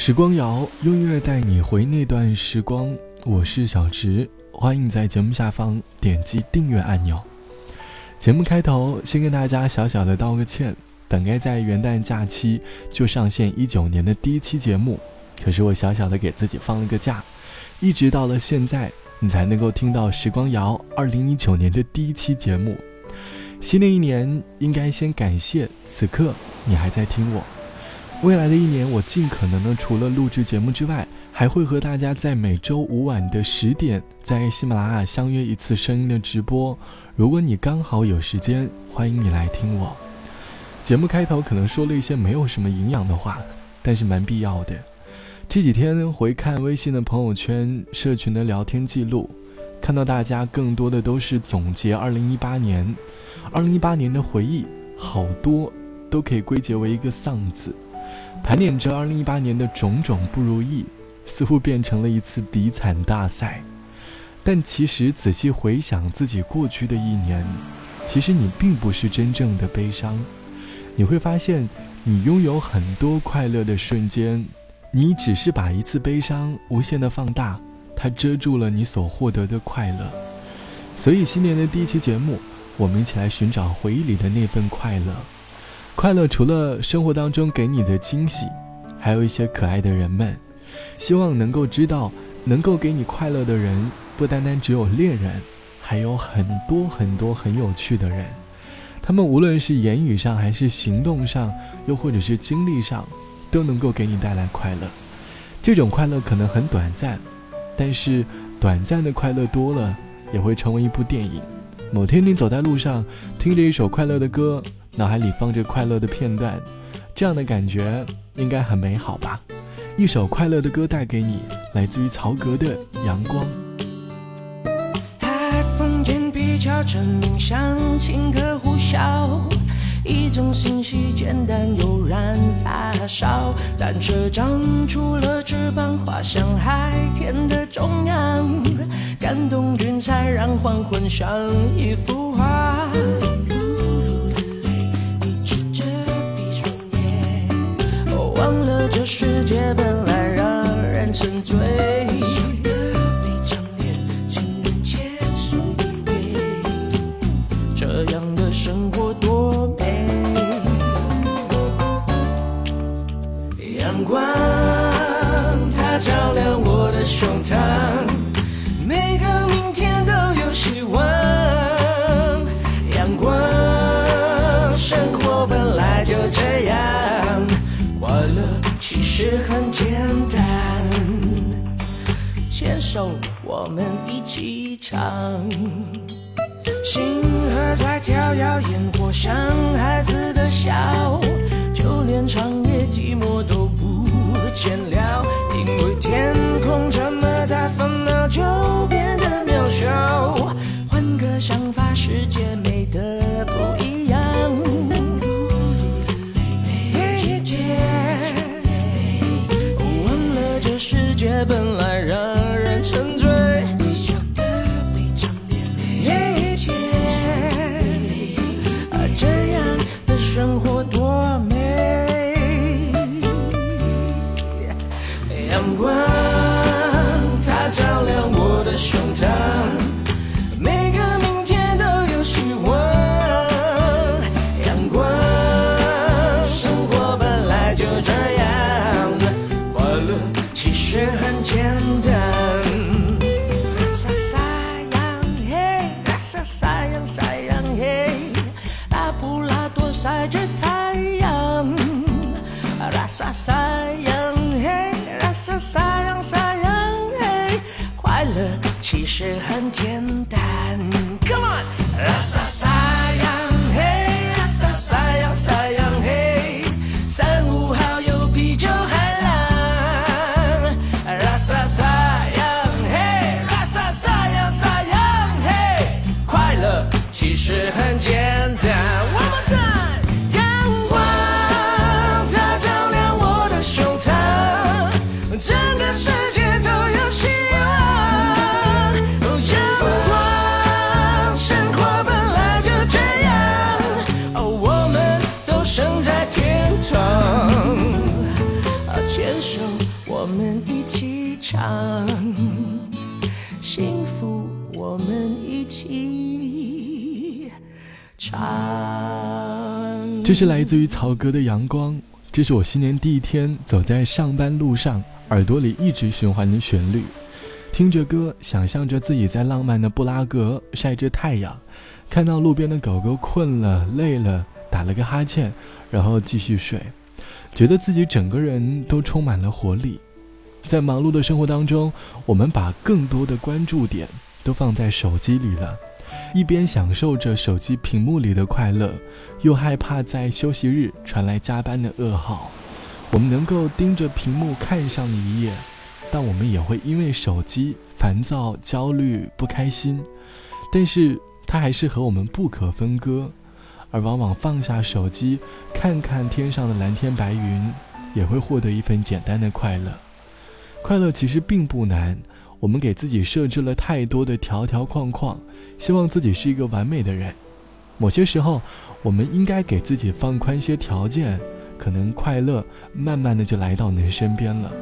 时光谣，用音乐带你回那段时光。我是小直，欢迎在节目下方点击订阅按钮。节目开头先跟大家小小的道个歉，本该在元旦假期就上线一九年的第一期节目，可是我小小的给自己放了个假，一直到了现在，你才能够听到时光谣二零一九年的第一期节目。新的一年，应该先感谢此刻你还在听我。未来的一年，我尽可能的除了录制节目之外，还会和大家在每周五晚的十点，在喜马拉雅相约一次声音的直播。如果你刚好有时间，欢迎你来听我。节目开头可能说了一些没有什么营养的话，但是蛮必要的。这几天回看微信的朋友圈、社群的聊天记录，看到大家更多的都是总结二零一八年，二零一八年的回忆，好多都可以归结为一个“丧”字。盘点着2018年的种种不如意，似乎变成了一次比惨大赛。但其实仔细回想自己过去的一年，其实你并不是真正的悲伤。你会发现，你拥有很多快乐的瞬间，你只是把一次悲伤无限的放大，它遮住了你所获得的快乐。所以新年的第一期节目，我们一起来寻找回忆里的那份快乐。快乐除了生活当中给你的惊喜，还有一些可爱的人们。希望能够知道，能够给你快乐的人，不单单只有恋人，还有很多很多很有趣的人。他们无论是言语上，还是行动上，又或者是经历上，都能够给你带来快乐。这种快乐可能很短暂，但是短暂的快乐多了，也会成为一部电影。某天你走在路上，听着一首快乐的歌。脑海里放着快乐的片段，这样的感觉应该很美好吧？一首快乐的歌带给你，来自于曹格的《阳光》。海风间皮悄蝉鸣响，情歌呼啸，一种信息简单又燃发烧。单车长出了翅膀，滑向海天的中央，感动云彩，让黄昏像一幅画。这世界本来让人沉醉，我们一起唱。星河在跳跃，烟火像孩子的笑，就连长夜寂寞都不见了，因为天空幸福我们一起唱。这是来自于曹格的阳光，这是我新年第一天走在上班路上，耳朵里一直循环的旋律。听着歌，想象着自己在浪漫的布拉格晒着太阳，看到路边的狗狗困了、累了，打了个哈欠，然后继续睡，觉得自己整个人都充满了活力。在忙碌的生活当中，我们把更多的关注点都放在手机里了，一边享受着手机屏幕里的快乐，又害怕在休息日传来加班的噩耗。我们能够盯着屏幕看上一夜。但我们也会因为手机烦躁、焦虑、不开心，但是它还是和我们不可分割。而往往放下手机，看看天上的蓝天白云，也会获得一份简单的快乐。快乐其实并不难，我们给自己设置了太多的条条框框，希望自己是一个完美的人。某些时候，我们应该给自己放宽一些条件，可能快乐慢慢的就来到你的身边了。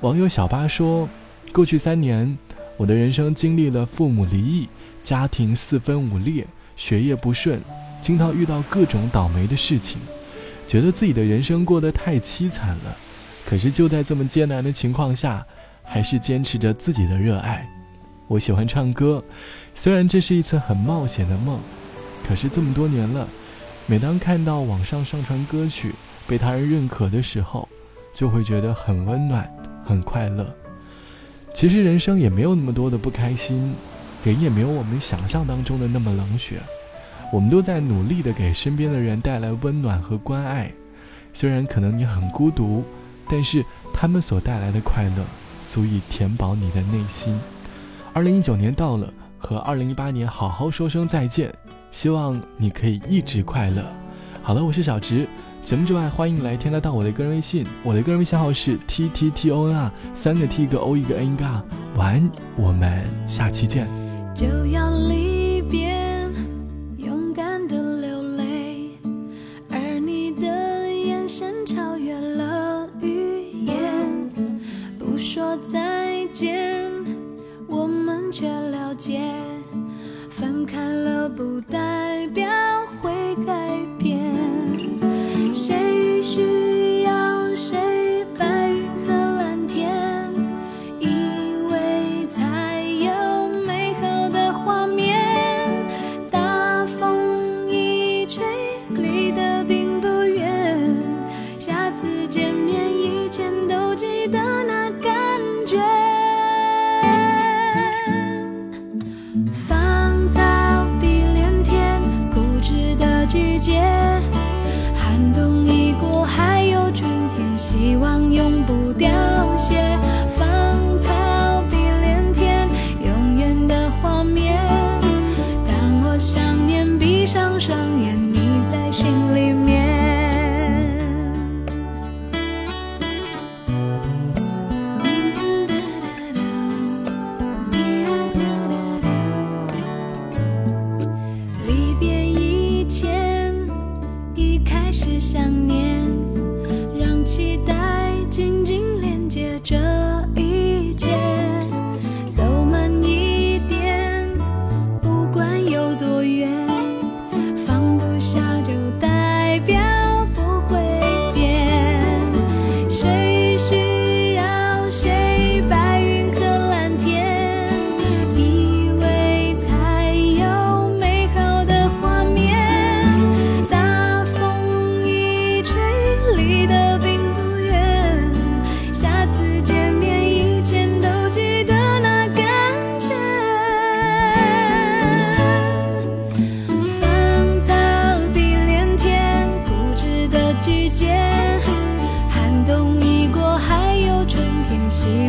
网友小八说：“过去三年，我的人生经历了父母离异、家庭四分五裂、学业不顺，经常遇到各种倒霉的事情，觉得自己的人生过得太凄惨了。可是就在这么艰难的情况下，还是坚持着自己的热爱。我喜欢唱歌，虽然这是一次很冒险的梦，可是这么多年了，每当看到网上上传歌曲被他人认可的时候，就会觉得很温暖。”很快乐。其实人生也没有那么多的不开心，人也没有我们想象当中的那么冷血。我们都在努力的给身边的人带来温暖和关爱。虽然可能你很孤独，但是他们所带来的快乐，足以填饱你的内心。二零一九年到了，和二零一八年好好说声再见。希望你可以一直快乐。好了，我是小直。节目之外，欢迎来添加到我的个人微信，我的个人微信号是 t t t o n r，，三个 t 一个 o 一个 n 嘎。晚安，我们下期见。就要离别，分开了不代表季节寒冬已过还有春天希望永不凋谢。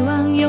上有